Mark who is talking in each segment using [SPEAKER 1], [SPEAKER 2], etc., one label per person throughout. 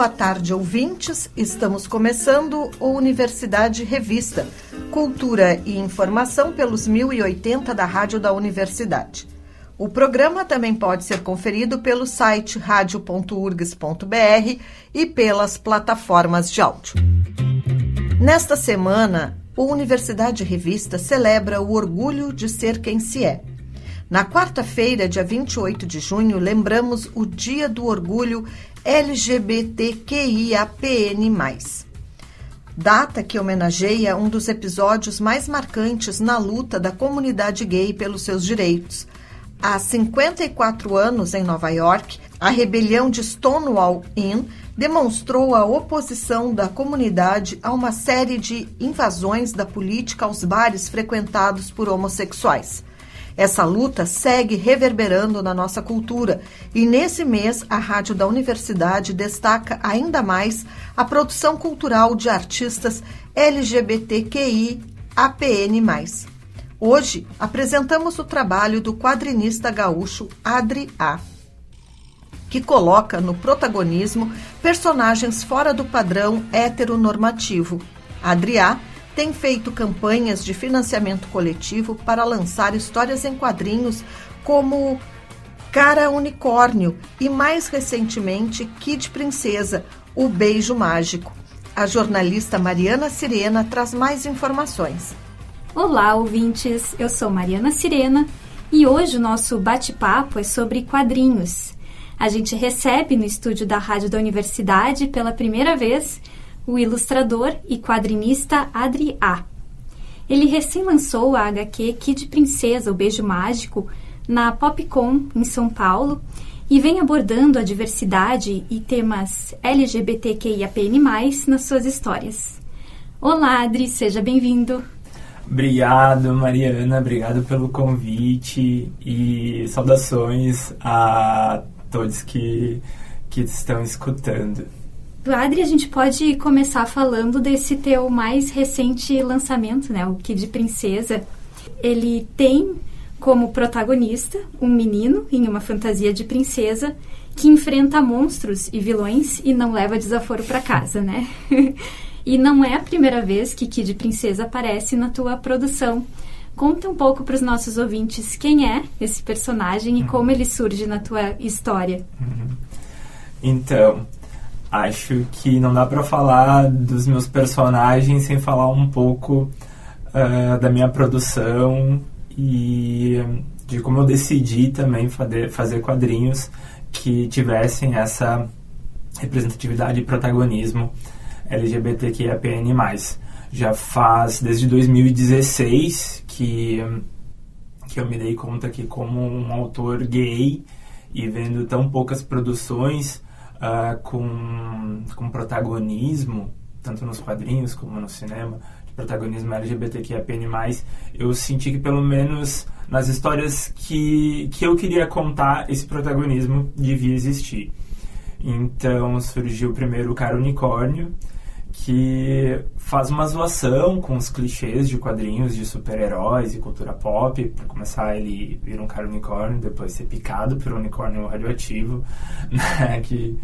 [SPEAKER 1] Boa tarde, ouvintes. Estamos começando o Universidade Revista, cultura e informação pelos 1080 da Rádio da Universidade. O programa também pode ser conferido pelo site radio.urgs.br e pelas plataformas de áudio. Nesta semana, o Universidade Revista celebra o orgulho de ser quem se é. Na quarta-feira, dia 28 de junho, lembramos o Dia do Orgulho LGBTQIAPN+. Data que homenageia um dos episódios mais marcantes na luta da comunidade gay pelos seus direitos – Há 54 anos, em Nova York, a rebelião de Stonewall Inn demonstrou a oposição da comunidade a uma série de invasões da política aos bares frequentados por homossexuais. Essa luta segue reverberando na nossa cultura e nesse mês a Rádio da Universidade destaca ainda mais a produção cultural de artistas LGBTQI APN+. Hoje apresentamos o trabalho do quadrinista gaúcho Adri A, que coloca no protagonismo personagens fora do padrão heteronormativo. Adri A tem feito campanhas de financiamento coletivo para lançar histórias em quadrinhos como Cara Unicórnio e, mais recentemente, Kid Princesa, O Beijo Mágico. A jornalista Mariana Sirena traz mais informações.
[SPEAKER 2] Olá, ouvintes! Eu sou Mariana Sirena e hoje o nosso bate-papo é sobre quadrinhos. A gente recebe no estúdio da Rádio da Universidade pela primeira vez o ilustrador e quadrinista Adri A. Ele recém lançou a HQ Kid Princesa, o Beijo Mágico, na Popcom, em São Paulo, e vem abordando a diversidade e temas LGBTQIAPN+, nas suas histórias. Olá, Adri, seja bem-vindo!
[SPEAKER 3] Obrigado, Mariana, obrigado pelo convite e saudações a todos que, que estão escutando.
[SPEAKER 2] Adri, a gente pode começar falando desse teu mais recente lançamento, né, o Kid Princesa. Ele tem como protagonista um menino em uma fantasia de princesa que enfrenta monstros e vilões e não leva desaforo para casa, né? E não é a primeira vez que Kid Princesa aparece na tua produção. Conta um pouco para os nossos ouvintes quem é esse personagem e como ele surge na tua história.
[SPEAKER 3] Uhum. Então, acho que não dá para falar dos meus personagens sem falar um pouco uh, da minha produção e de como eu decidi também fazer, quadrinhos que tivessem essa representatividade e protagonismo LGBTQIAPN+. Já faz desde 2016 que, que eu me dei conta que como um autor gay e vendo tão poucas produções uh, com, com protagonismo, tanto nos quadrinhos como no cinema, de protagonismo LGBTQIAPN+, eu senti que pelo menos nas histórias que, que eu queria contar, esse protagonismo devia existir. Então surgiu primeiro o Cara Unicórnio, que faz uma zoação com os clichês de quadrinhos de super-heróis e cultura pop. Para começar, ele vira um cara unicórnio, depois ser picado por um unicórnio radioativo, né? Que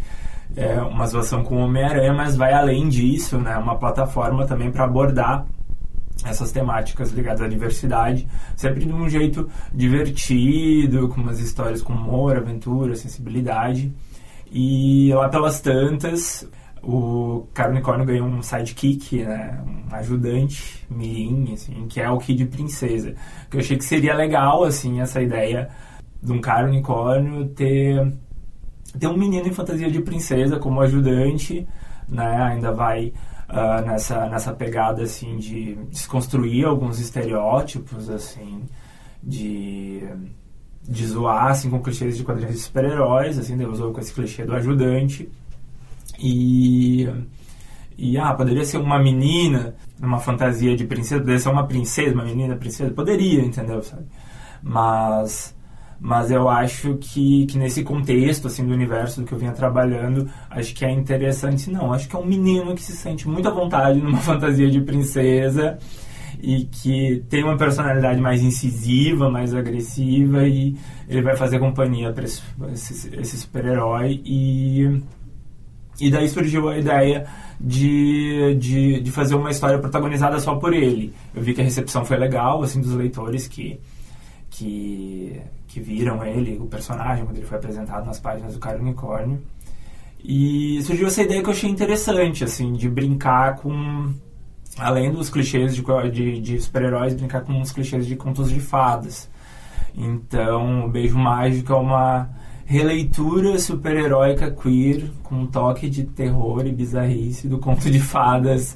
[SPEAKER 3] é uma zoação com o Homem-Aranha, mas vai além disso, né? Uma plataforma também para abordar essas temáticas ligadas à diversidade, sempre de um jeito divertido, com umas histórias com humor, aventura, sensibilidade. E lá pelas tantas, o Unicórnio ganhou um sidekick, né? Um ajudante mirim, assim, que é o Kid Princesa. Que eu achei que seria legal, assim, essa ideia de um Caro Unicórnio ter, ter um menino em fantasia de princesa como ajudante, né? Ainda vai uh, nessa, nessa pegada, assim, de desconstruir alguns estereótipos, assim, de de zoar, assim, com clichês de quadrinhos de super-heróis, assim, Deus usou com esse clichê do ajudante. E, E, ah, poderia ser uma menina, numa fantasia de princesa, poderia ser uma princesa, uma menina princesa, poderia, entendeu, sabe? Mas mas eu acho que, que nesse contexto assim do universo do que eu vinha trabalhando acho que é interessante não acho que é um menino que se sente muito à vontade numa fantasia de princesa e que tem uma personalidade mais incisiva mais agressiva e ele vai fazer companhia para esse, esse, esse super-herói e e daí surgiu a ideia de, de, de fazer uma história protagonizada só por ele. Eu vi que a recepção foi legal, assim, dos leitores que, que, que viram ele, o personagem, quando ele foi apresentado nas páginas do Cara Unicórnio. E surgiu essa ideia que eu achei interessante, assim, de brincar com, além dos clichês de, de, de super-heróis, brincar com uns clichês de contos de fadas. Então, o Beijo Mágico é uma releitura super-heróica queer com um toque de terror e bizarrice do conto de fadas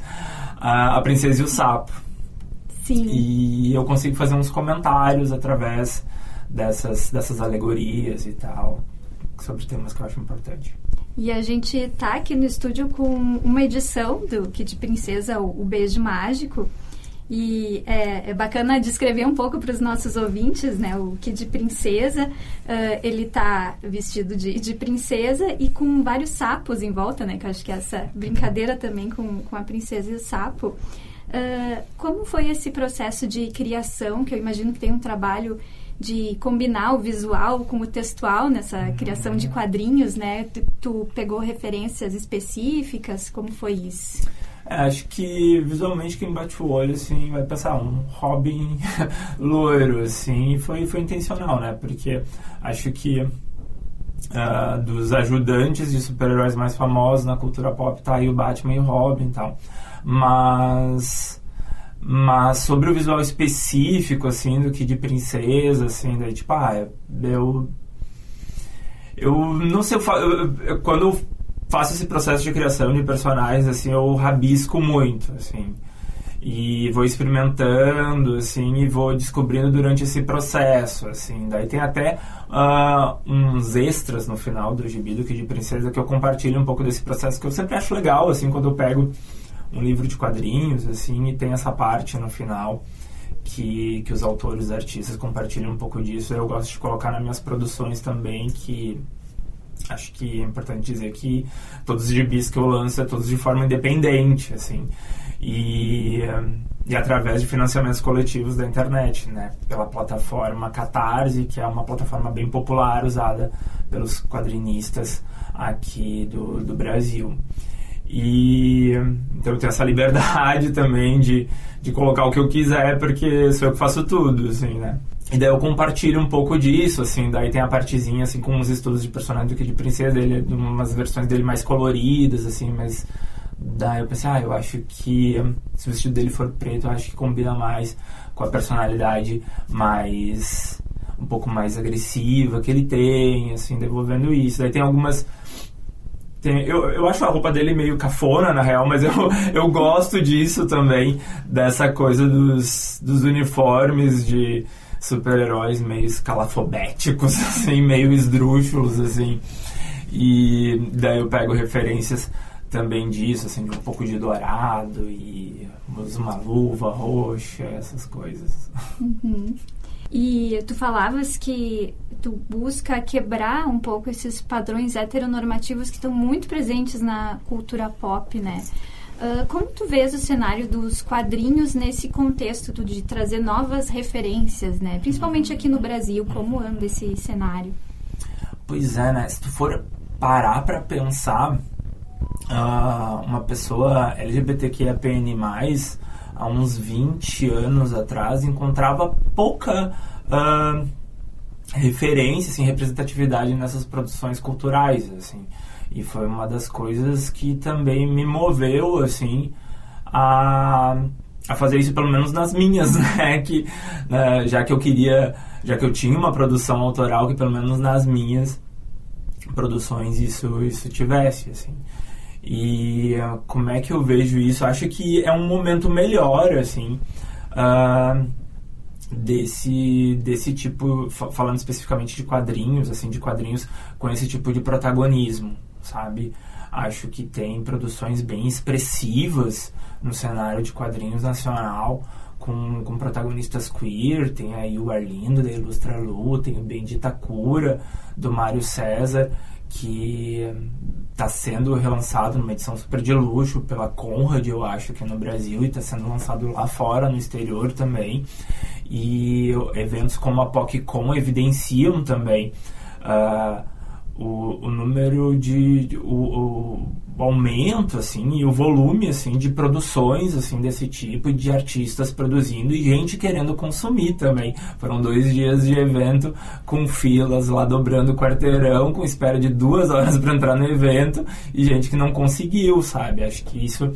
[SPEAKER 3] A, a Princesa e o Sapo.
[SPEAKER 2] Sim.
[SPEAKER 3] E eu consigo fazer uns comentários através dessas, dessas alegorias e tal sobre temas que eu acho importante.
[SPEAKER 2] E a gente tá aqui no estúdio com uma edição do Kit Princesa, o Beijo Mágico, e é, é bacana descrever um pouco para os nossos ouvintes, né? O Kid Princesa, uh, ele tá vestido de, de princesa e com vários sapos em volta, né? Que eu acho que é essa brincadeira também com, com a princesa e o sapo. Uh, como foi esse processo de criação, que eu imagino que tem um trabalho de combinar o visual com o textual nessa criação de quadrinhos, né? Tu, tu pegou referências específicas? Como foi isso?
[SPEAKER 3] Acho que visualmente quem bate o olho assim vai pensar um Robin loiro assim foi foi intencional né? Porque acho que uh, dos ajudantes de super-heróis mais famosos na cultura pop tá aí o Batman e o Robin e tal. Mas mas sobre o visual específico assim do que de princesa assim daí tipo ah eu eu não sei eu, eu, eu, quando eu faço esse processo de criação de personagens, assim, eu rabisco muito, assim. E vou experimentando, assim, e vou descobrindo durante esse processo, assim. Daí tem até uh, uns extras no final do gibi do Kid Princesa que eu compartilho um pouco desse processo que eu sempre acho legal, assim, quando eu pego um livro de quadrinhos, assim, e tem essa parte no final que, que os autores, os artistas compartilham um pouco disso. Eu gosto de colocar nas minhas produções também, que acho que é importante dizer que todos os gibis que eu lanço é todos de forma independente, assim, e, e através de financiamentos coletivos da internet, né, pela plataforma Catarse, que é uma plataforma bem popular usada pelos quadrinistas aqui do, do Brasil. E então eu tenho essa liberdade também de, de colocar o que eu quiser, porque sou eu que faço tudo, assim, né? E daí eu compartilho um pouco disso, assim, daí tem a partezinha, assim, com uns estudos de personagem do que de princesa dele, umas versões dele mais coloridas, assim, mas daí eu pensei, ah, eu acho que se o vestido dele for preto, eu acho que combina mais com a personalidade mais, um pouco mais agressiva que ele tem, assim, devolvendo isso. Daí tem algumas... Tem, eu, eu acho a roupa dele meio cafona, na real, mas eu, eu gosto disso também, dessa coisa dos, dos uniformes de super-heróis meio escalafobéticos, assim, meio esdrúxulos, assim. E daí eu pego referências também disso, assim, de um pouco de dourado e uma luva roxa, essas coisas.
[SPEAKER 2] Uhum. E tu falavas que tu busca quebrar um pouco esses padrões heteronormativos que estão muito presentes na cultura pop, né? Uh, como tu vês o cenário dos quadrinhos nesse contexto de trazer novas referências, né? Principalmente aqui no Brasil, como anda esse cenário?
[SPEAKER 3] Pois é, né? Se tu for parar para pensar, uh, uma pessoa LGBTQIAPN+, há uns 20 anos atrás, encontrava pouca... Uh, referência, assim, representatividade nessas produções culturais, assim. E foi uma das coisas que também me moveu, assim, a, a fazer isso pelo menos nas minhas, né? Que, né, já que eu queria, já que eu tinha uma produção autoral, que pelo menos nas minhas produções isso, isso tivesse, assim. E uh, como é que eu vejo isso? Acho que é um momento melhor, assim, uh, desse, desse tipo, falando especificamente de quadrinhos, assim, de quadrinhos com esse tipo de protagonismo, sabe? Acho que tem produções bem expressivas no cenário de quadrinhos nacional, com, com protagonistas queer, tem aí o Arlindo da Ilustra Lu, tem o Bendita Cura, do Mário César, que está sendo relançado numa edição super de luxo pela Conrad, eu acho, aqui no Brasil, e está sendo lançado lá fora, no exterior também. E eventos como a PocCon evidenciam também uh, o, o número de, o, o, aumento assim e o volume assim de produções assim desse tipo de artistas produzindo e gente querendo consumir também. Foram dois dias de evento com filas lá dobrando o quarteirão com espera de duas horas para entrar no evento e gente que não conseguiu sabe? Acho que isso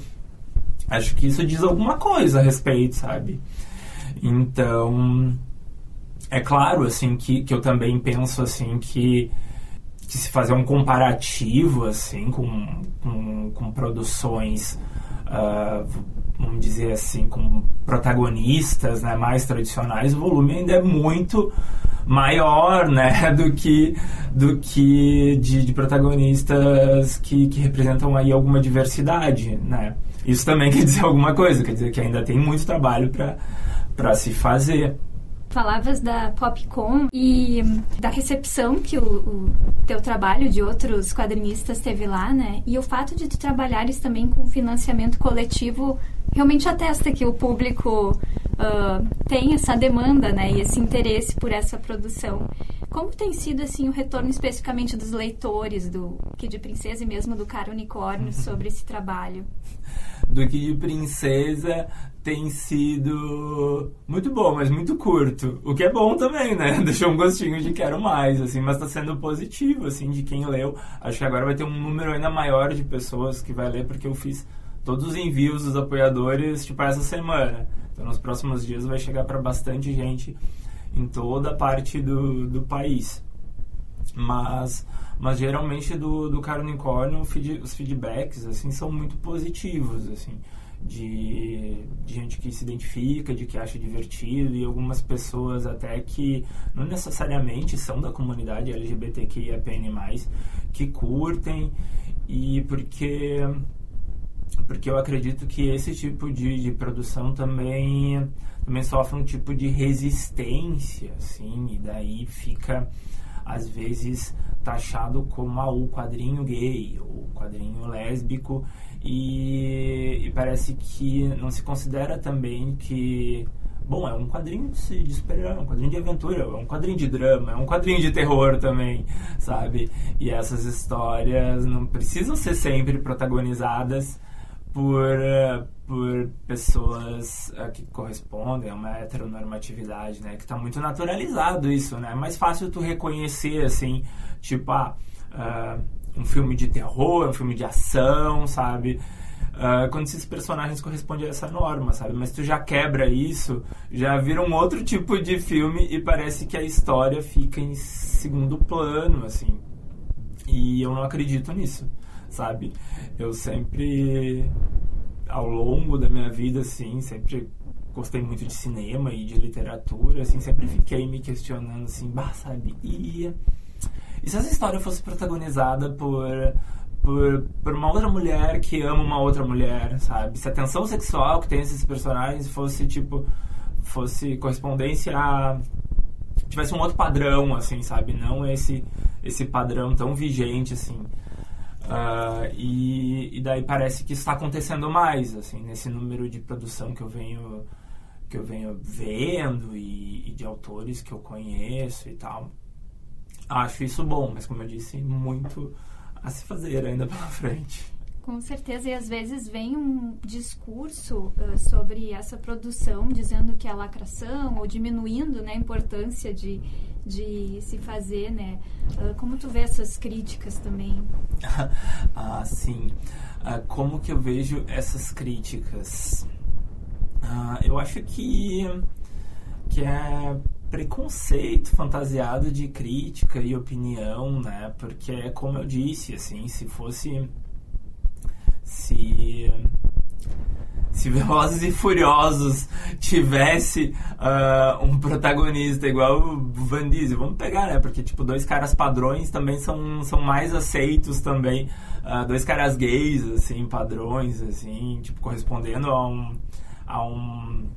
[SPEAKER 3] acho que isso diz alguma coisa a respeito sabe? Então é claro assim que, que eu também penso assim que que se fazer um comparativo assim com, com, com produções uh, vamos dizer assim com protagonistas né, mais tradicionais o volume ainda é muito maior né do que do que de, de protagonistas que, que representam aí alguma diversidade né. Isso também quer dizer alguma coisa quer dizer que ainda tem muito trabalho para para se fazer
[SPEAKER 2] Falavas da Popcom e da recepção que o, o, teu trabalho de outros quadrinistas teve lá, né? E o fato de tu trabalhares também com financiamento coletivo realmente atesta que o público uh, tem essa demanda, né? E esse interesse por essa produção. Como tem sido, assim, o retorno especificamente dos leitores do Kid Princesa e mesmo do Cara Unicórnio sobre esse trabalho?
[SPEAKER 3] Do Kid Princesa tem sido muito bom, mas muito curto. O que é bom também, né? Deixou um gostinho de quero mais, assim, mas tá sendo positivo, assim, de quem leu. Acho que agora vai ter um número ainda maior de pessoas que vai ler, porque eu fiz todos os envios dos apoiadores, tipo, essa semana. Então, nos próximos dias vai chegar para bastante gente em toda parte do, do país. Mas, mas geralmente do, do Caro Unicórnio, feed, os feedbacks, assim, são muito positivos, assim de, de, gente que se identifica, de que acha divertido e algumas pessoas até que não necessariamente são da comunidade LGBTQIAPN+, que curtem e porque porque eu acredito que esse tipo de, de produção também também sofre um tipo de resistência, assim, e daí fica às vezes taxado como ah, o quadrinho gay, o quadrinho lésbico, e, e, parece que não se considera também que. Bom, é um quadrinho de, de super-herói, é um quadrinho de aventura, é um quadrinho de drama, é um quadrinho de terror também, sabe? E essas histórias não precisam ser sempre protagonizadas por, por pessoas uh, que correspondem a uma heteronormatividade, né? Que está muito naturalizado isso, né? É mais fácil tu reconhecer, assim, tipo, ah, uh, um filme de terror, um filme de ação, sabe? Uh, quando esses personagens correspondem a essa norma, sabe? Mas tu já quebra isso, já vira um outro tipo de filme e parece que a história fica em segundo plano, assim. E eu não acredito nisso, sabe? Eu sempre, ao longo da minha vida, assim, sempre gostei muito de cinema e de literatura, assim, sempre fiquei me questionando, assim, bah, sabe? E e se essa história fosse protagonizada por, por, por uma outra mulher que ama uma outra mulher, sabe? Se a tensão sexual que tem esses personagens fosse, tipo, fosse correspondência a... tivesse um outro padrão, assim, sabe? Não esse, esse padrão tão vigente, assim. Uh, e, e daí parece que está acontecendo mais, assim, nesse número de produção que eu venho que eu venho vendo e, e de autores que eu conheço e tal acho isso bom, mas como eu disse, muito a se fazer ainda pela frente.
[SPEAKER 2] Com certeza, e às vezes vem um discurso uh, sobre essa produção dizendo que é lacração ou diminuindo né, a importância de, de se fazer, né? Uh, como tu vê essas críticas também?
[SPEAKER 3] ah, sim. Uh, como que eu vejo essas críticas? eu acho que, que é preconceito fantasiado de crítica e opinião, né? Porque é como eu disse, assim, se fosse se se Velozes e Furiosos tivesse uh, um protagonista igual o Van Diesel, vamos pegar, né? Porque, tipo, dois caras padrões também são, são mais aceitos também. Uh, dois caras gays, assim, padrões, assim, tipo, correspondendo a um... A um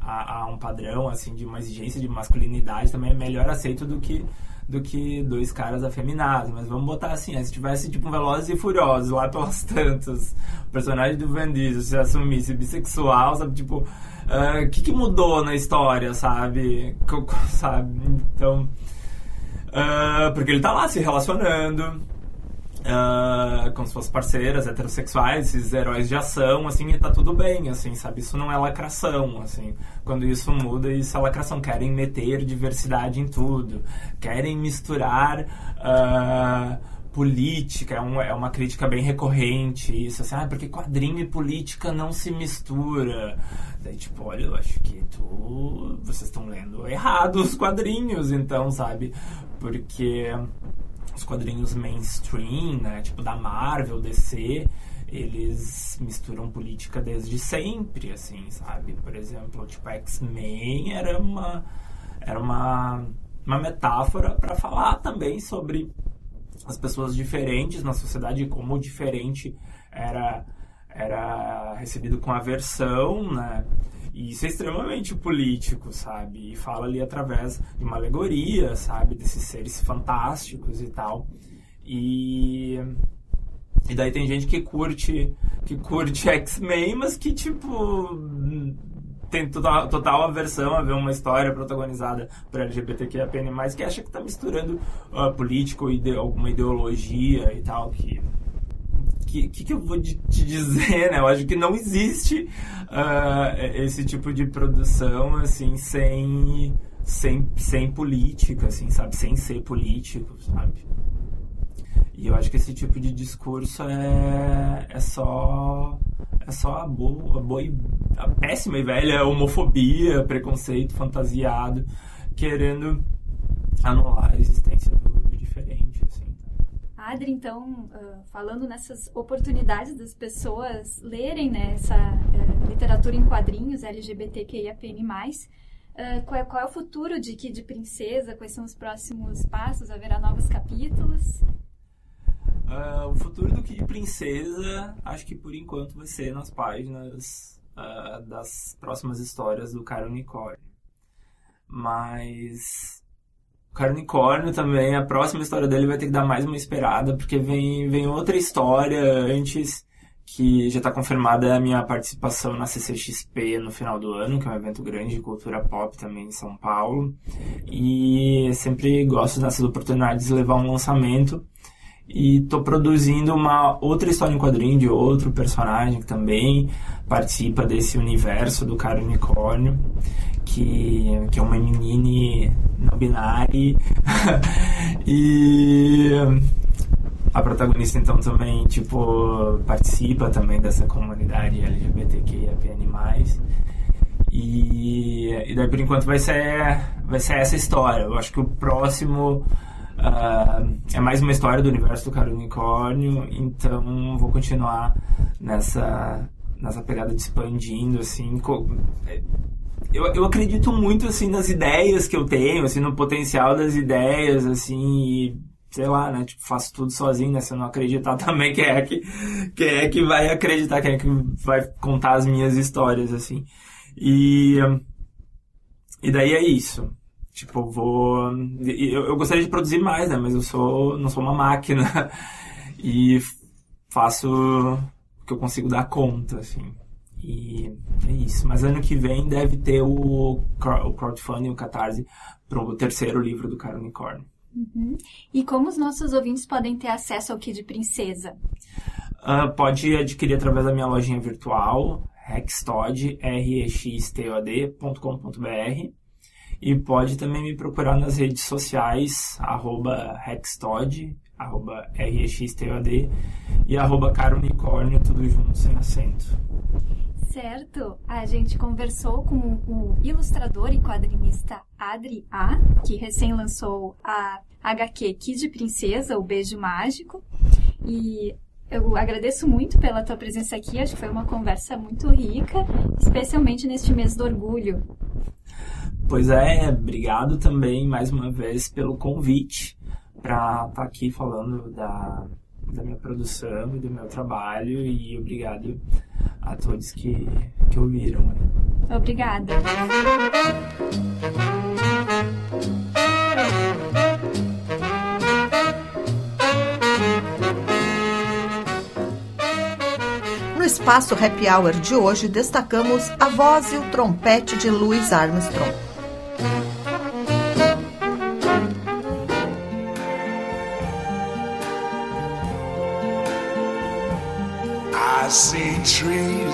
[SPEAKER 3] a, a um padrão assim de uma exigência de masculinidade também é melhor aceito do que do que dois caras afeminados. Mas vamos botar assim, se tivesse tipo um Velozes e Furiosos lá pelas tantas, o personagem do Van Diesel se assumisse bissexual, sabe? Tipo, o uh, que, que mudou na história, sabe? sabe? Então... Uh, porque ele tá lá se relacionando, Uh, como se fossem parceiras heterossexuais, esses heróis de ação, assim, e tá tudo bem, assim, sabe? Isso não é lacração, assim. Quando isso muda, isso é lacração. Querem meter diversidade em tudo. Querem misturar uh, política. É, um, é, uma crítica bem recorrente, isso, assim. Ah, porque quadrinho e política não se mistura. Daí, tipo, olha, eu acho que tu... Vocês estão lendo errado os quadrinhos, então, sabe? Porque os quadrinhos mainstream, né, tipo da Marvel, DC, eles misturam política desde sempre, assim, sabe? Por exemplo, tipo X-Men era uma era uma uma metáfora para falar também sobre as pessoas diferentes na sociedade e como o diferente era era recebido com aversão, né? E isso é extremamente político, sabe? E fala ali através de uma alegoria, sabe? Desses seres fantásticos e tal. E. E daí tem gente que curte que curte X-Men, mas que tipo tem total, total aversão a ver uma história protagonizada por LGBTQIAPN+, que acha que está misturando uh, política ou ide alguma ideologia e tal, que que, que, que eu vou te dizer, né? Eu acho que não existe uh, esse tipo de produção, assim, sem, sem, sem política, assim, sabe? Sem ser político, sabe? E eu acho que esse tipo de discurso é, é só é só a boa, a boa e, a péssima e velha homofobia, preconceito fantasiado, querendo anular a existência do, do diferente.
[SPEAKER 2] Adri, então, uh, falando nessas oportunidades das pessoas lerem né, essa uh, literatura em quadrinhos LGBTQIAPN+, uh, qual, é, qual é o futuro de Kid Princesa? Quais são os próximos passos? Haverá novos capítulos?
[SPEAKER 3] Uh, o futuro do Kid Princesa, acho que por enquanto vai ser nas páginas uh, das próximas histórias do Cara Unicórnio. Mas Cara Unicórnio também, a próxima história dele vai ter que dar mais uma esperada, porque vem, vem outra história antes que já está confirmada a minha participação na CCXP no final do ano, que é um evento grande de cultura pop também em São Paulo. E sempre gosto dessas oportunidades de levar um lançamento. E estou produzindo uma outra história em quadrinho de outro personagem que também participa desse universo do cara unicórnio que, que é uma menina não binária. e a protagonista então também tipo participa também dessa comunidade LGBTQIAPN+. E, e daí por enquanto vai ser vai ser essa história. Eu acho que o próximo uh, é mais uma história do universo do cara unicórnio, então vou continuar nessa nessa pegada de expandindo assim eu, eu acredito muito, assim, nas ideias que eu tenho, assim, no potencial das ideias, assim, e sei lá, né? Tipo, faço tudo sozinho, né? Se eu não acreditar também, quem é que, quem é que vai acreditar, quem é que vai contar as minhas histórias, assim. E, e daí é isso. Tipo, vou... Eu, eu gostaria de produzir mais, né? Mas eu sou, não sou uma máquina. E faço o que eu consigo dar conta, assim. E é isso. Mas ano que vem deve ter o, o crowdfunding, o Catarse, para o terceiro livro do Cara Unicórnio.
[SPEAKER 2] Uhum. E como os nossos ouvintes podem ter acesso ao Kid Princesa?
[SPEAKER 3] Uh, pode adquirir através da minha lojinha virtual, rextod, rextod.com.br e pode também me procurar nas redes sociais, arroba rextod, arroba rxtod e arroba carunicórnio, tudo junto, sem acento.
[SPEAKER 2] Certo, a gente conversou com o ilustrador e quadrinista Adri A, que recém lançou a HQ Kid Princesa, o Beijo Mágico. E eu agradeço muito pela tua presença aqui. Acho que foi uma conversa muito rica, especialmente neste mês do orgulho.
[SPEAKER 3] Pois é, obrigado também mais uma vez pelo convite para estar tá aqui falando da, da minha produção e do meu trabalho e obrigado a todos que, que ouviram.
[SPEAKER 2] Obrigada.
[SPEAKER 1] No espaço Happy Hour de hoje, destacamos a voz e o trompete de Louis Armstrong.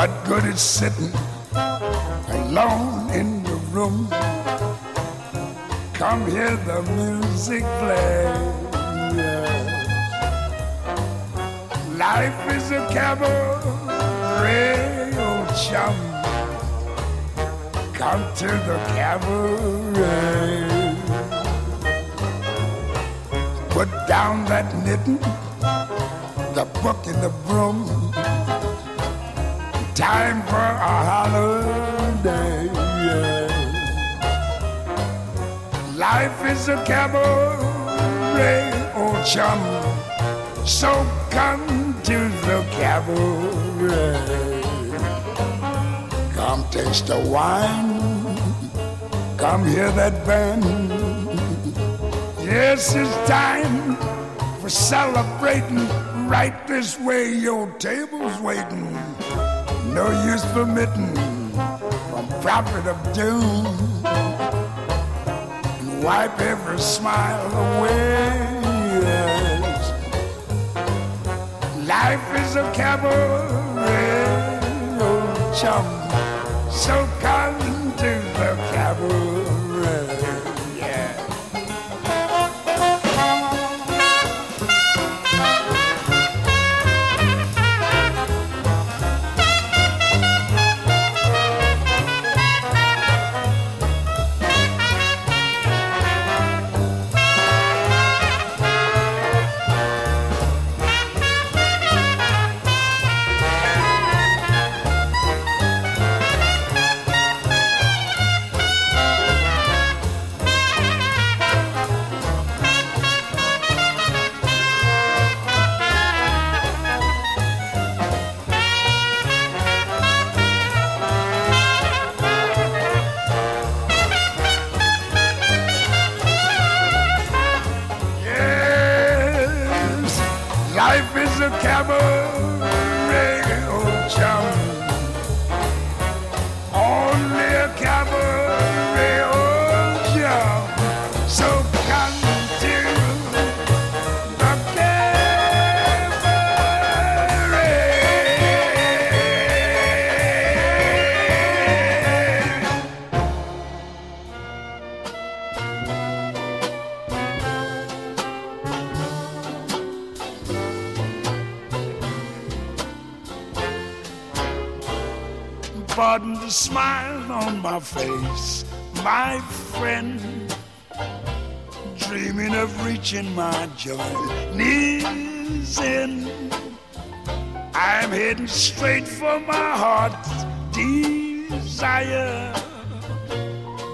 [SPEAKER 4] What good is sitting alone in the room? Come hear the music play. Life is a cabaret, oh chum. Come to the cabaret. Put down that knitting, the book and the broom time for a holiday. yeah. Life is a cabaret, oh chum. So come to the cabaret. Come taste the wine. Come hear that band. Yes, it's time for celebrating. Right this way, your table's waiting. No use for permitting from prophet of doom and wipe every smile away. Life is a cabaret, oh chum. So come to the cabaret. The smile on my face, my friend. Dreaming of reaching my journey's end. I'm heading straight for my heart's desire.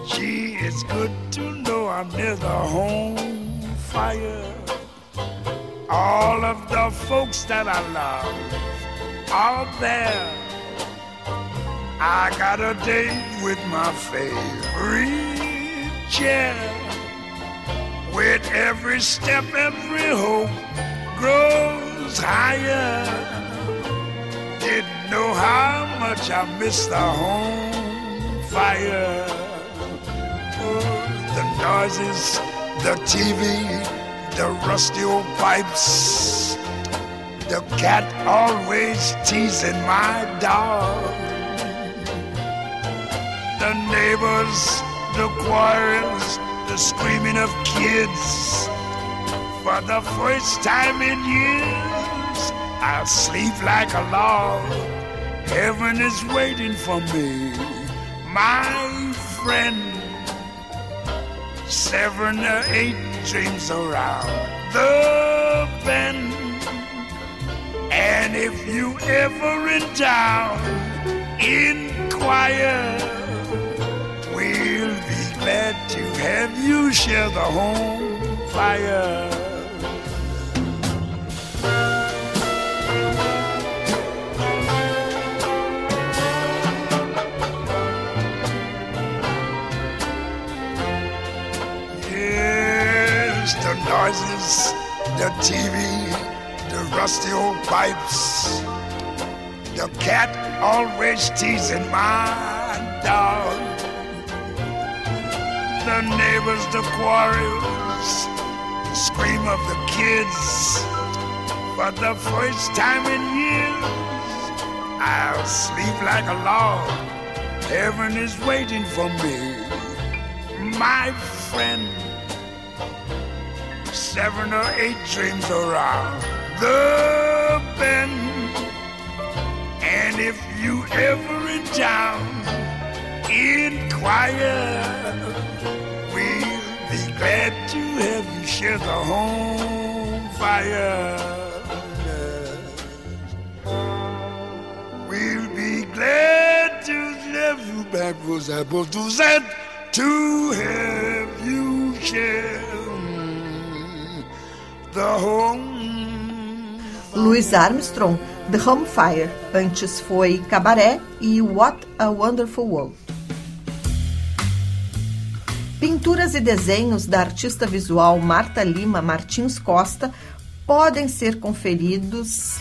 [SPEAKER 4] Gee, it's good to know I'm near the home fire. All of the folks that I love are there. I got a date with my favorite chair. With every step, every hope grows higher. Didn't know how much I missed the home fire. Oh, the noises, the TV, the rusty old pipes. The cat always teasing my dog the neighbors, the quarrels, the screaming of kids. For the first time in years, I'll sleep like a log. Heaven is waiting for me, my friend. Seven or eight dreams around the bend. And if you ever in town, inquire. We'll be glad to have you share the home fire. Yes, the noises, the TV, the rusty old pipes. The cat always teasing my dog. The neighbors, the quarrels, the scream of the kids. For the first time in years, I'll sleep like a log. Heaven is waiting for me, my friend. Seven or eight dreams around the bend. And if you ever in town, inquire. We'll be glad to have you share the home fire. We'll be glad to have you back, was able to have you share the home.
[SPEAKER 1] Louis Armstrong, The Home Fire. Antes foi Cabaré e What a Wonderful World. Pinturas e desenhos da artista visual Marta Lima Martins Costa podem ser conferidos.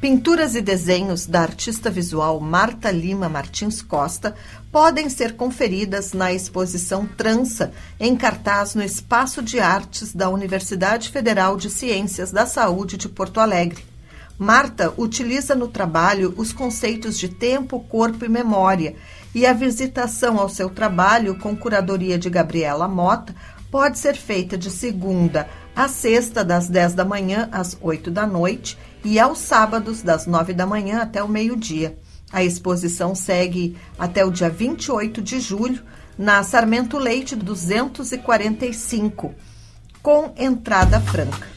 [SPEAKER 1] Pinturas e desenhos da artista visual Marta Lima Martins Costa podem ser conferidas na exposição Trança, em cartaz no Espaço de Artes da Universidade Federal de Ciências da Saúde de Porto Alegre. Marta utiliza no trabalho os conceitos de tempo, corpo e memória, e a visitação ao seu trabalho com curadoria de Gabriela Mota pode ser feita de segunda a sexta, das 10 da manhã às 8 da noite, e aos sábados, das 9 da manhã até o meio-dia. A exposição segue até o dia 28 de julho, na Sarmento Leite 245, com entrada franca.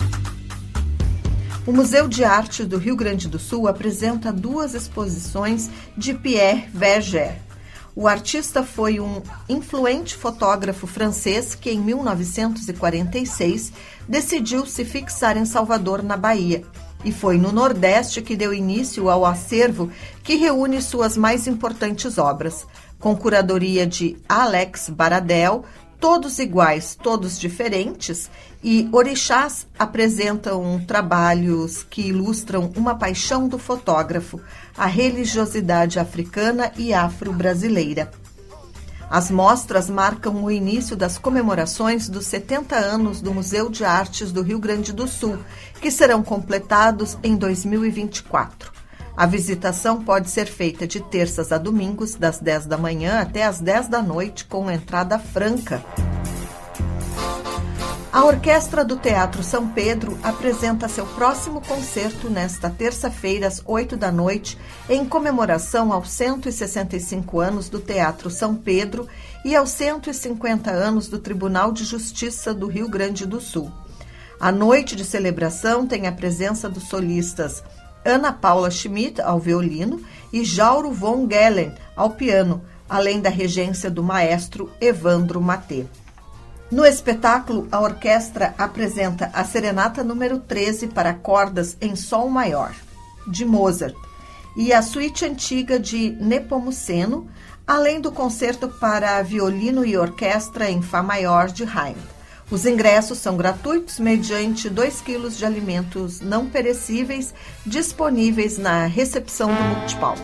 [SPEAKER 1] O Museu de Arte do Rio Grande do Sul apresenta duas exposições de Pierre Verger. O artista foi um influente fotógrafo francês que, em 1946, decidiu se fixar em Salvador, na Bahia. E foi no Nordeste que deu início ao acervo que reúne suas mais importantes obras. Com curadoria de Alex Baradel, todos iguais, todos diferentes, e orixás apresentam trabalhos que ilustram uma paixão do fotógrafo, a religiosidade africana e afro-brasileira. As mostras marcam o início das comemorações dos 70 anos do Museu de Artes do Rio Grande do Sul, que serão completados em 2024. A visitação pode ser feita de terças a domingos, das 10 da manhã até as 10 da noite, com entrada franca. A Orquestra do Teatro São Pedro apresenta seu próximo concerto nesta terça-feira, às 8 da noite, em comemoração aos 165 anos do Teatro São Pedro e aos 150 anos do Tribunal de Justiça do Rio Grande do Sul. A noite de celebração tem a presença dos solistas Ana Paula Schmidt ao violino e Jauro von Gellen ao piano, além da regência do maestro Evandro Matê. No espetáculo, a orquestra apresenta a Serenata número 13 para cordas em Sol maior, de Mozart, e a suíte antiga de Nepomuceno, além do concerto para violino e orquestra em Fá maior de Haydn. Os ingressos são gratuitos mediante 2 quilos de alimentos não perecíveis disponíveis na recepção do multipalco.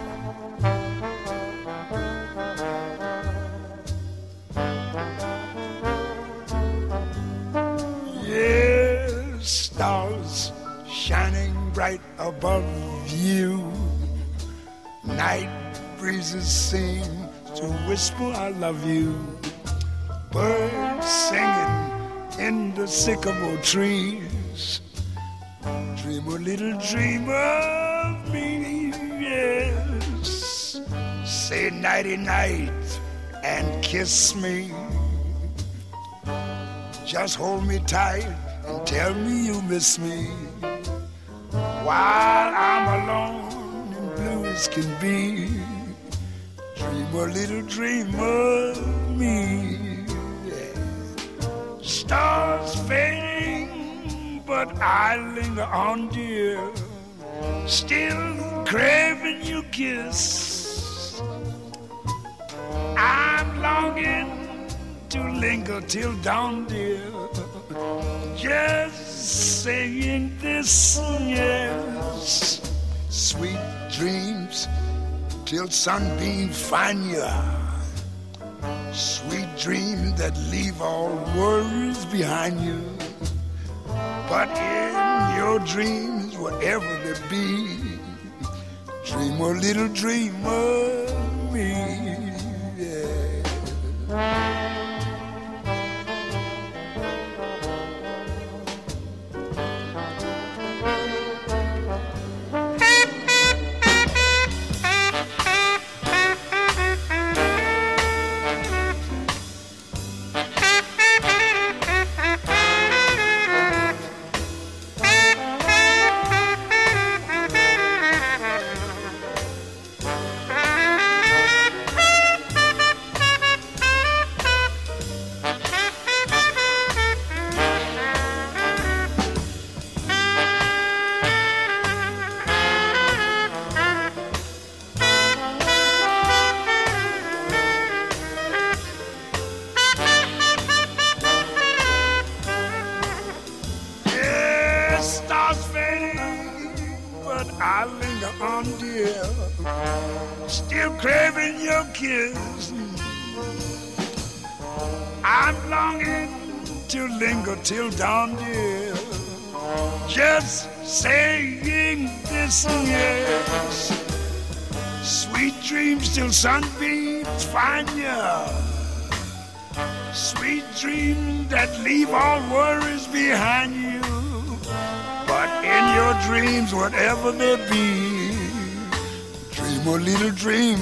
[SPEAKER 4] Stars shining bright above you. Night breezes seem to whisper, I love you. Birds singing in the sycamore trees. Dream a little dream of me, yes. Say nighty night and kiss me. Just hold me tight and tell me you miss me. While I'm alone and blue as can be, dream a little dream of me stars fading, but I linger on, dear. Still craving your kiss. I'm longing to linger till dawn, dear. Just saying this, yes. Sweet dreams till sunbeams find you Sweet dreams that leave all worries behind you. But in your dreams, whatever they be, dream a little dream of me. Yeah. Dawn, dear. Just saying this, yes. Sweet dreams till sunbeams find you. Sweet dreams that leave all worries behind you. But in your dreams, whatever they be, dream a little dream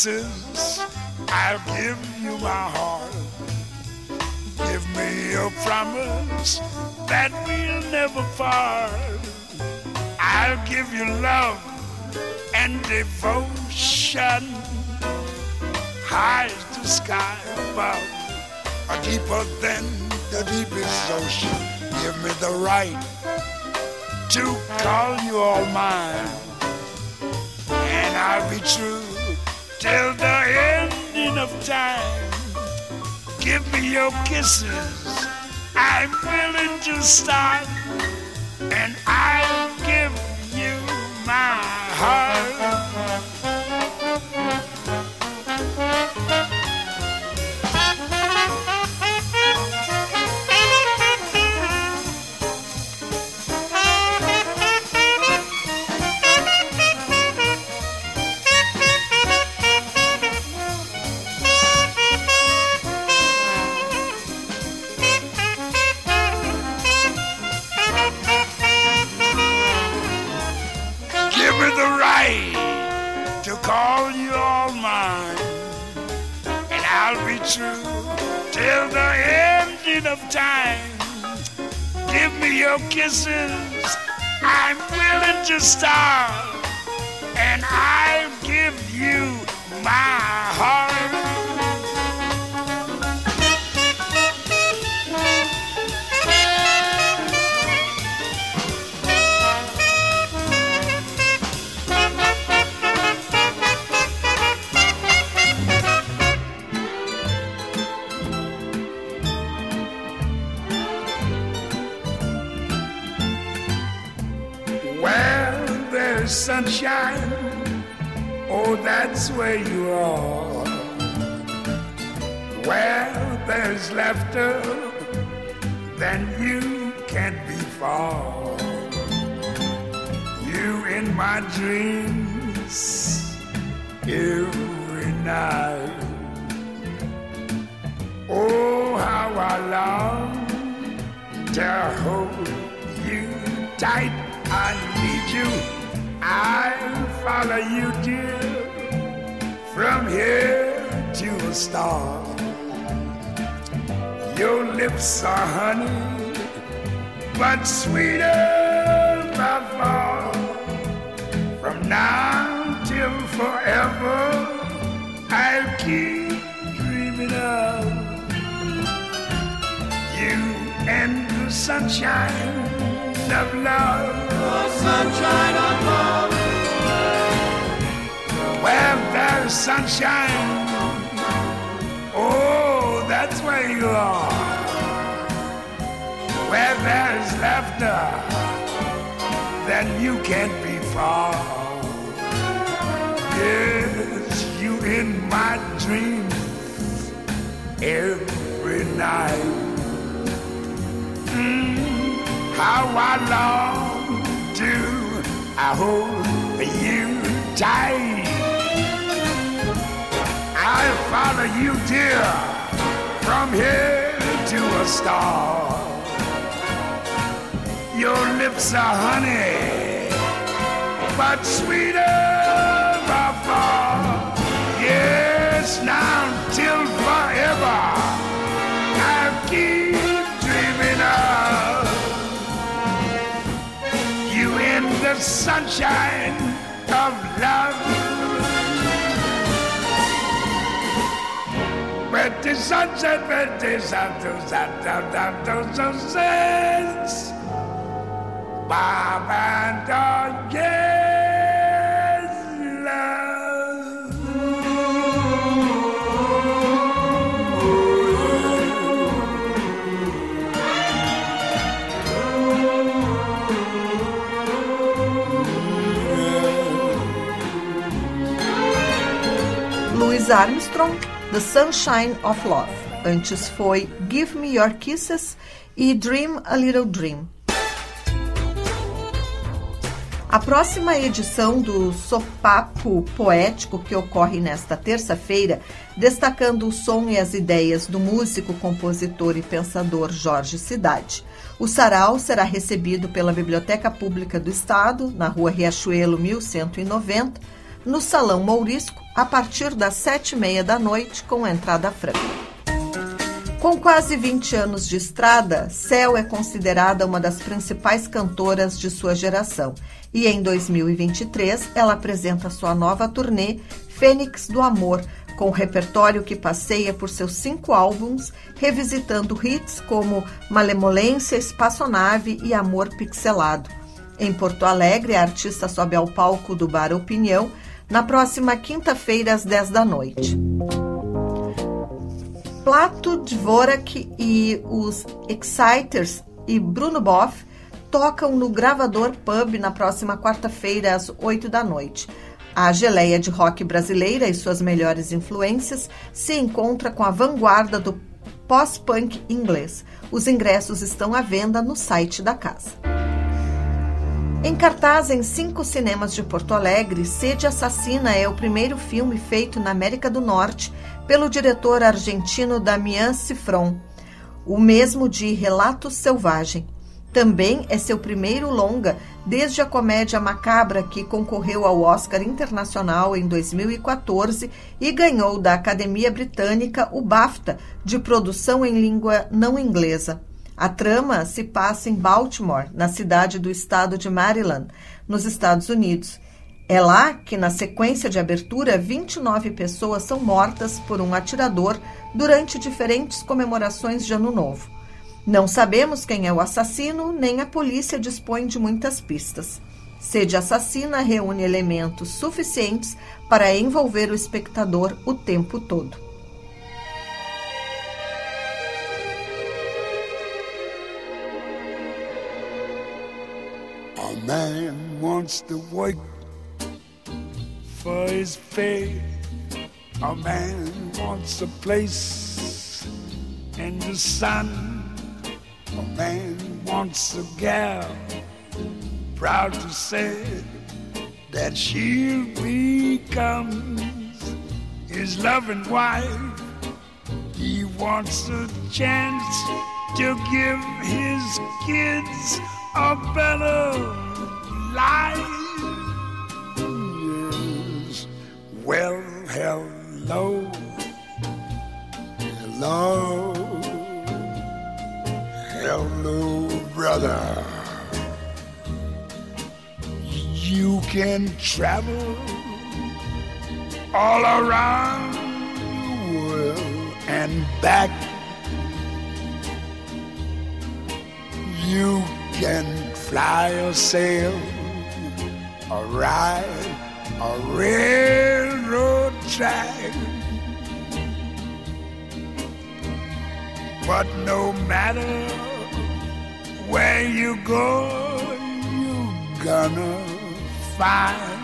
[SPEAKER 4] kisses, I'll give you my heart. Give me a promise that we'll never part. I'll give you love and devotion. High as the sky above, deeper than the deepest ocean. Give me the right to call you all mine, and I'll be true till the ending of time. Give me your kisses. I'm willing to start, and I'll give you my heart. Your kisses, I'm willing to starve, and I'll give you my heart. Where you are. Where there's laughter, then you can't be far. You in my dreams every night. Oh, how I long to hold you tight. I need you. I'll follow you, dear, from here to a star. Your lips are honey, but sweeter by far. From now till forever, I'll keep dreaming of you and the sunshine of love. The sunshine of love. Well, there's sunshine. Oh, that's where you are. Where there's laughter, then you can't be far. Yes, you in my dreams every night. Mm, how I long to I hold you tight. I'll follow you, dear, from here to a star. Your lips are honey, but sweeter by far. Yes, now till forever, I'll keep dreaming of you in the sunshine of love. Pretty sunset, pretty santos, santos, santos, santos, Bob and dog, yes,
[SPEAKER 1] Armstrong, The Sunshine of Love. Antes foi Give Me Your Kisses e Dream a Little Dream. A próxima edição do Sopapo Poético, que ocorre nesta terça-feira, destacando o som e as ideias do músico, compositor e pensador Jorge Cidade. O sarau será recebido pela Biblioteca Pública do Estado, na rua Riachuelo 1190, no Salão Mourisco, a partir das sete e meia da noite, com entrada franca. Com quase 20 anos de estrada, Cel é considerada uma das principais cantoras de sua geração e em 2023 ela apresenta sua nova turnê Fênix do Amor, com um repertório que passeia por seus cinco álbuns, revisitando hits como Malemolência, Espaçonave e Amor Pixelado. Em Porto Alegre, a artista sobe ao palco do Bar Opinião na próxima quinta-feira, às 10 da noite. Plato Dvorak e os Exciters e Bruno Boff tocam no Gravador Pub na próxima quarta-feira, às 8 da noite. A geleia de rock brasileira e suas melhores influências se encontra com a vanguarda do pós-punk inglês. Os ingressos estão à venda no site da casa. Em cartaz em cinco cinemas de Porto Alegre, Sede Assassina é o primeiro filme feito na América do Norte pelo diretor argentino Damián Cifrón, o mesmo de Relato Selvagem. Também é seu primeiro longa desde a comédia macabra que concorreu ao Oscar Internacional em 2014 e ganhou da Academia Britânica o BAFTA de produção em língua não inglesa. A trama se passa em Baltimore, na cidade do estado de Maryland, nos Estados Unidos. É lá que, na sequência de abertura, 29 pessoas são mortas por um atirador durante diferentes comemorações de Ano Novo. Não sabemos quem é o assassino, nem a polícia dispõe de muitas pistas. Sede Assassina reúne elementos suficientes para envolver o espectador o tempo todo.
[SPEAKER 4] Man wants to work for his pay. A man wants a place in the sun. A man wants a gal, proud to say that she'll become his loving wife. He wants a chance to give his kids a better life. Yes. Well, hello, hello. Hello, brother. You can travel all around the world and back. You can fly or sail or ride a railroad track. But no matter where you go, you're gonna find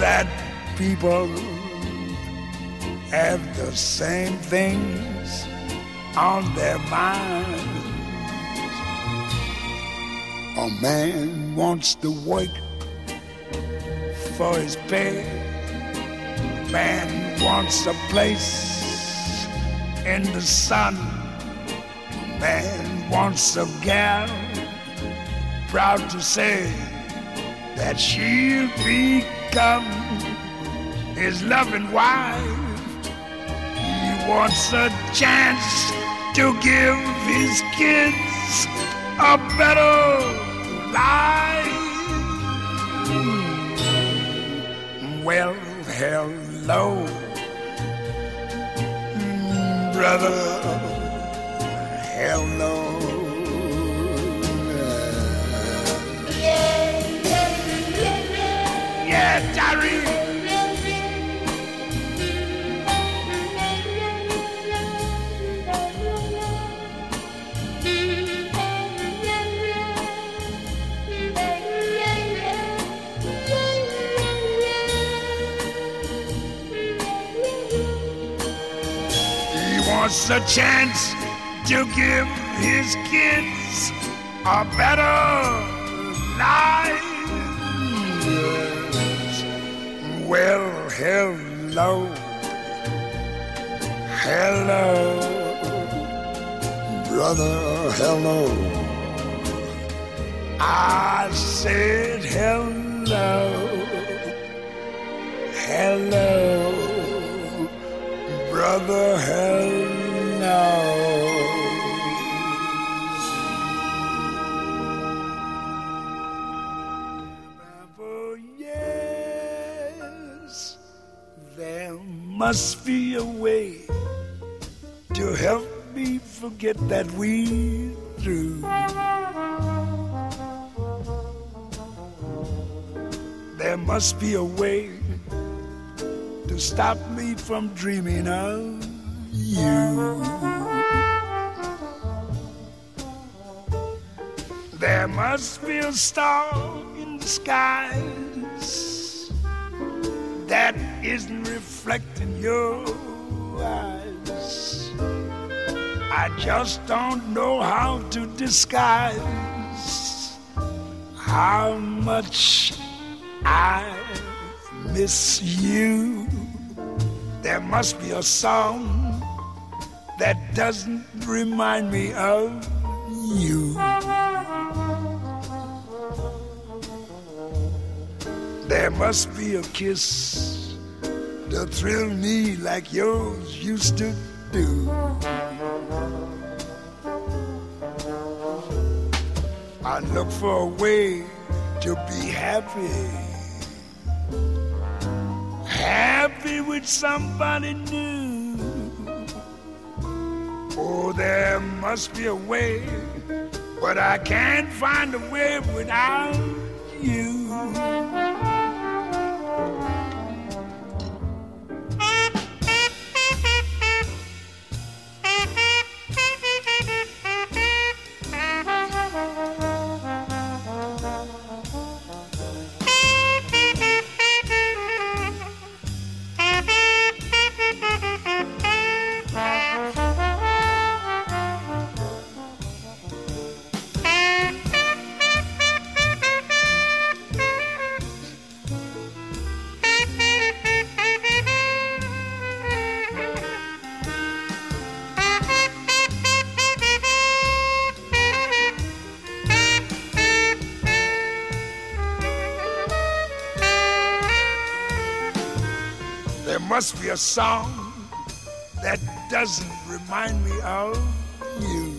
[SPEAKER 4] that people have the same things on their minds. A man wants to work for his pay. A Man wants a place in the sun. Man wants a gal proud to say that she'll become his loving wife. He wants a chance to give his kids a better life. Well, hello, brother. Hello. Yeah, Jerry. Wants a chance to give his kids a better life. Well, hello, hello, brother, hello. I said hello, hello, brother, hello. There must be a way to help me forget that we through. There must be a way to stop me from dreaming of you. There must be a star in the skies that isn't reflecting your eyes. I just don't know how to disguise how much I miss you. There must be a song that doesn't remind me of you. There must be a kiss to thrill me like yours used to do. I look for a way to be happy. Happy with somebody new. Oh, there must be a way, but I can't find a way without you. A song that doesn't remind me of you.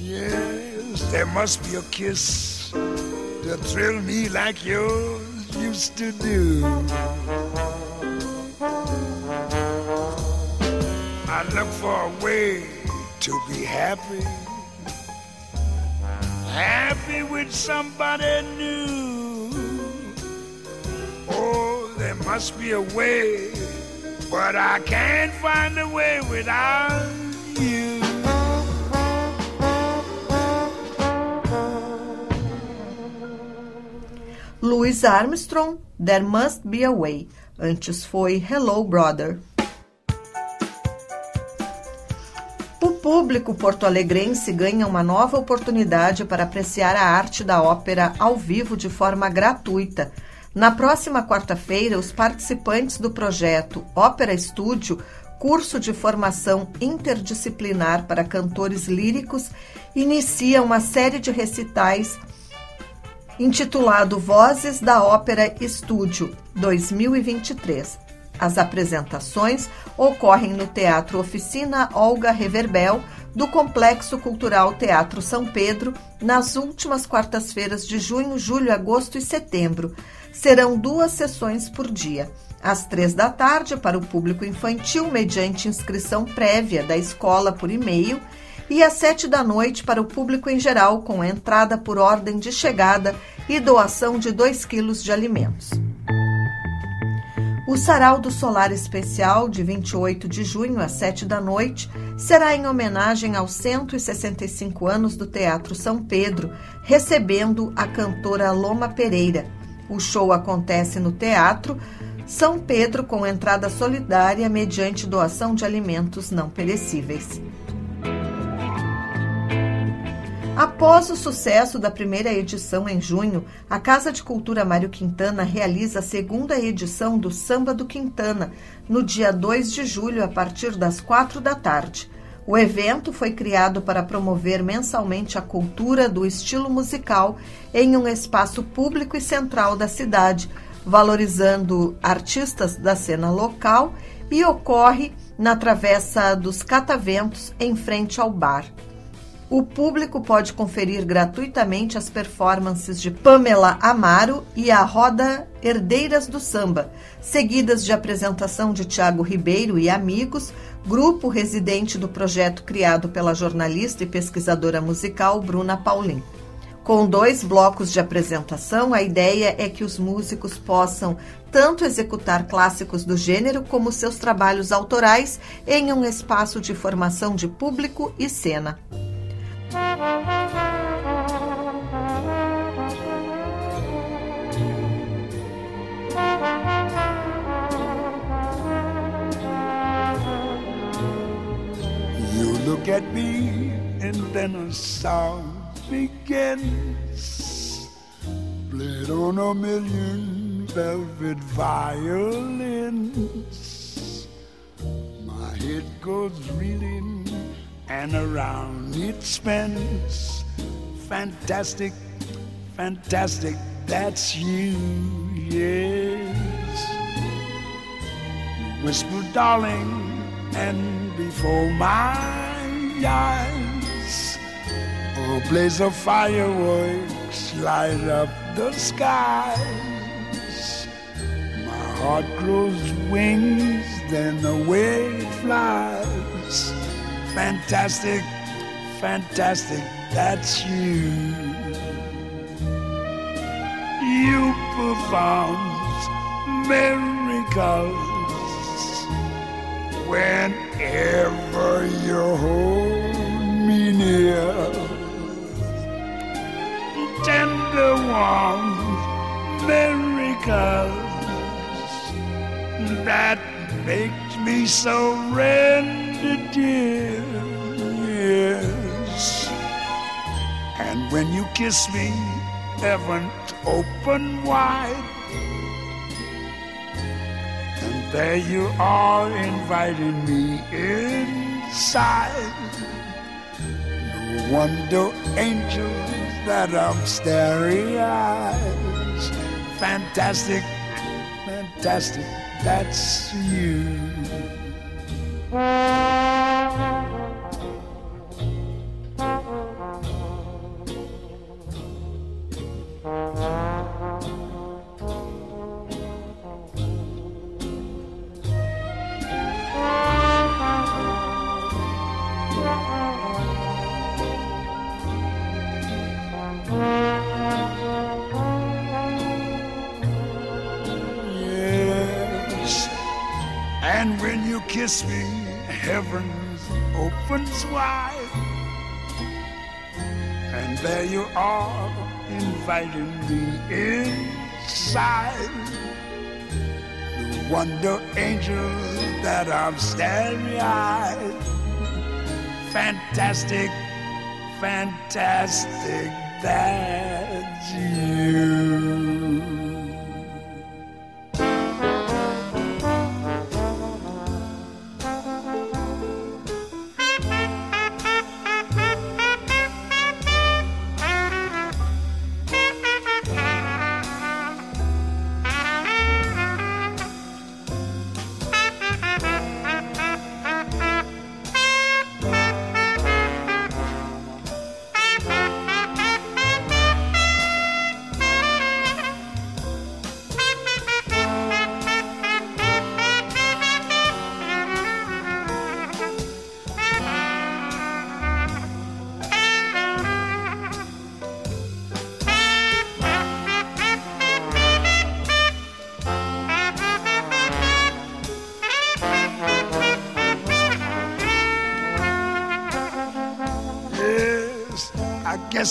[SPEAKER 4] Yes, there must be a kiss to thrill me like yours used to do. I look for a way to be happy, happy with somebody new. Must be a way, but I can't find a way without you.
[SPEAKER 1] Louis Armstrong, There Must Be a Way. Antes foi Hello Brother. O público porto-alegrense ganha uma nova oportunidade para apreciar a arte da ópera ao vivo de forma gratuita. Na próxima quarta-feira, os participantes do projeto Ópera Estúdio, curso de formação interdisciplinar para cantores líricos, inicia uma série de recitais intitulado Vozes da Ópera Estúdio 2023. As apresentações ocorrem no Teatro Oficina Olga Reverbel, do Complexo Cultural Teatro São Pedro, nas últimas quartas-feiras de junho, julho, agosto e setembro. Serão duas sessões por dia. Às três da tarde, para o público infantil, mediante inscrição prévia da escola por e-mail, e às sete da noite para o público em geral, com entrada por ordem de chegada e doação de 2 quilos de alimentos. O Sarau do Solar Especial, de 28 de junho às 7 da noite, será em homenagem aos 165 anos do Teatro São Pedro, recebendo a cantora Loma Pereira. O show acontece no Teatro São Pedro com entrada solidária mediante doação de alimentos não perecíveis. Após o sucesso da primeira edição em junho, a Casa de Cultura Mário Quintana realiza a segunda edição do Samba do Quintana, no dia 2 de julho, a partir das quatro da tarde. O evento foi criado para promover mensalmente a cultura do estilo musical em um espaço público e central da cidade, valorizando artistas da cena local e ocorre na Travessa dos Cataventos, em frente ao bar. o público pode conferir gratuitamente as performances de Pamela Amaro e a roda Herdeiras do Samba, seguidas de apresentação de Tiago Ribeiro e amigos, grupo residente do projeto criado pela jornalista e pesquisadora musical Bruna Paulin. Com dois blocos de apresentação, a ideia é que os músicos possam tanto executar clássicos do gênero como seus trabalhos autorais em um espaço de formação de público e cena.
[SPEAKER 4] You look at me and then a song begins. Played on a million velvet violins. My head goes reeling and around it spins. Fantastic, fantastic, that's you, yes. Whisper, darling, and before my eyes, a blaze of fireworks light up the skies. My heart grows wings, then away it flies fantastic, fantastic, that's you. You performed miracles whenever you hold me near. Tender, warm miracles that makes me surrender, dear. Yes. And when you kiss me, heaven open wide. There you are inviting me inside. No wonder, angels, that I'm starry eyes. Fantastic, fantastic, that's you. Inviting me inside. The wonder, angel, that I'm starry eyed. Fantastic, fantastic, that's you.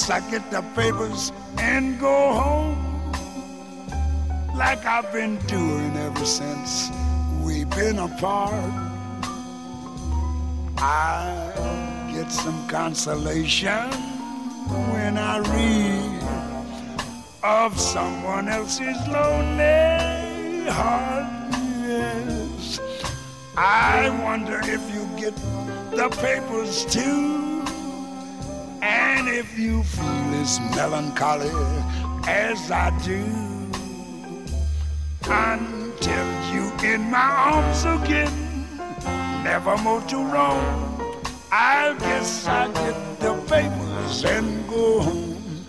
[SPEAKER 4] I get the papers and go home like I've been doing ever since we've been apart. I get some consolation when I read of someone else's lonely heart. Yes, I wonder if you get the papers too. If you feel as melancholy as I do, until you in my arms again, never more to roam, I guess I get the papers and go home.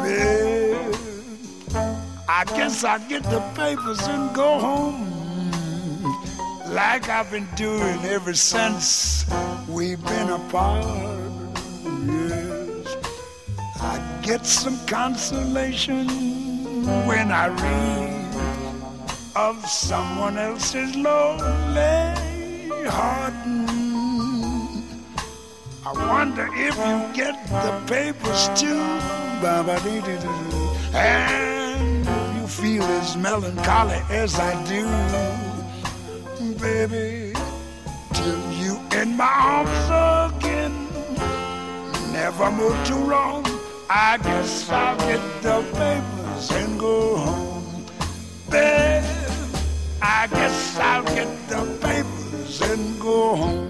[SPEAKER 4] Babe, I guess I get the papers and go home. Like I've been doing ever since we've been apart. Get some consolation when I read of someone else's lonely heart. I wonder if you get the papers too. And you feel as melancholy as I do, baby, till you in my arms again. Never move too long. I guess I'll get the papers and go home. Babe, I guess I'll get the papers and go home.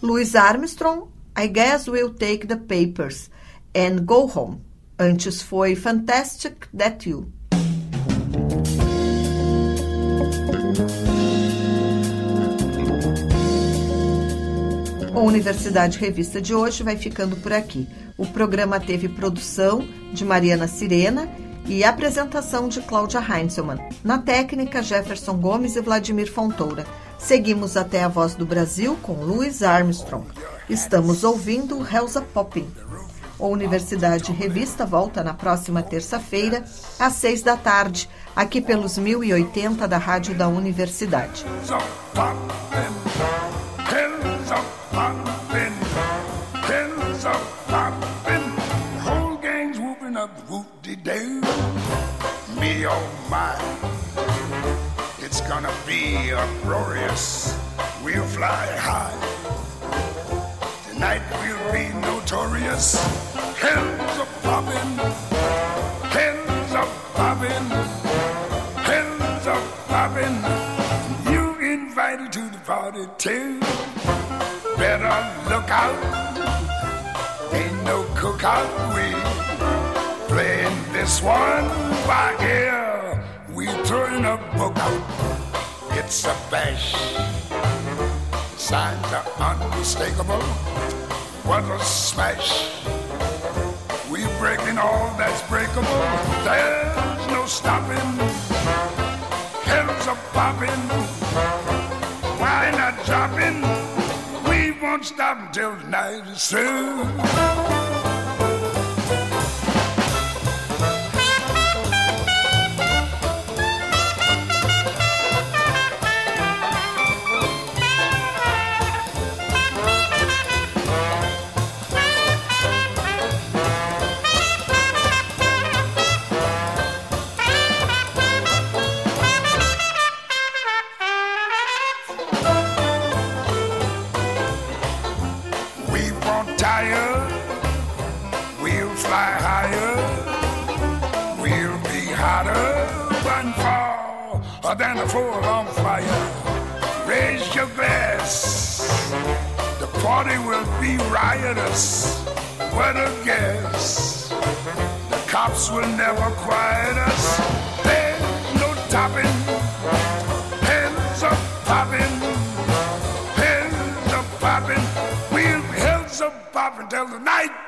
[SPEAKER 1] Louis Armstrong, I guess we'll take the papers and go home. Antes foi Fantastic That You. A Universidade Revista de hoje vai ficando por aqui. O programa teve produção de Mariana Sirena e apresentação de Cláudia Heinzelmann. Na técnica, Jefferson Gomes e Vladimir Fontoura. Seguimos até a Voz do Brasil com Louis Armstrong. Estamos ouvindo Helza Popping. A Universidade Revista volta na próxima terça-feira, às seis da tarde, aqui pelos 1080 da Rádio da Universidade.
[SPEAKER 4] Me oh my, it's gonna be uproarious. We'll fly high. Tonight we'll be notorious. Hells a poppin', hells a poppin', hells a poppin'. You invited to the party too. Better look out. Ain't no cookout. We playing this one by ear. We throwing a book out. It's a bash. Signs are unmistakable. What a smash. We breaking all that's breakable. There's no stopping. Hell's a popping. won't stop till 97. Full on fire. Raise your glass. The party will be riotous. What a guess. The cops will never quiet us. There's no topping. Heads are popping. Heads are popping. We'll heads are popping till the night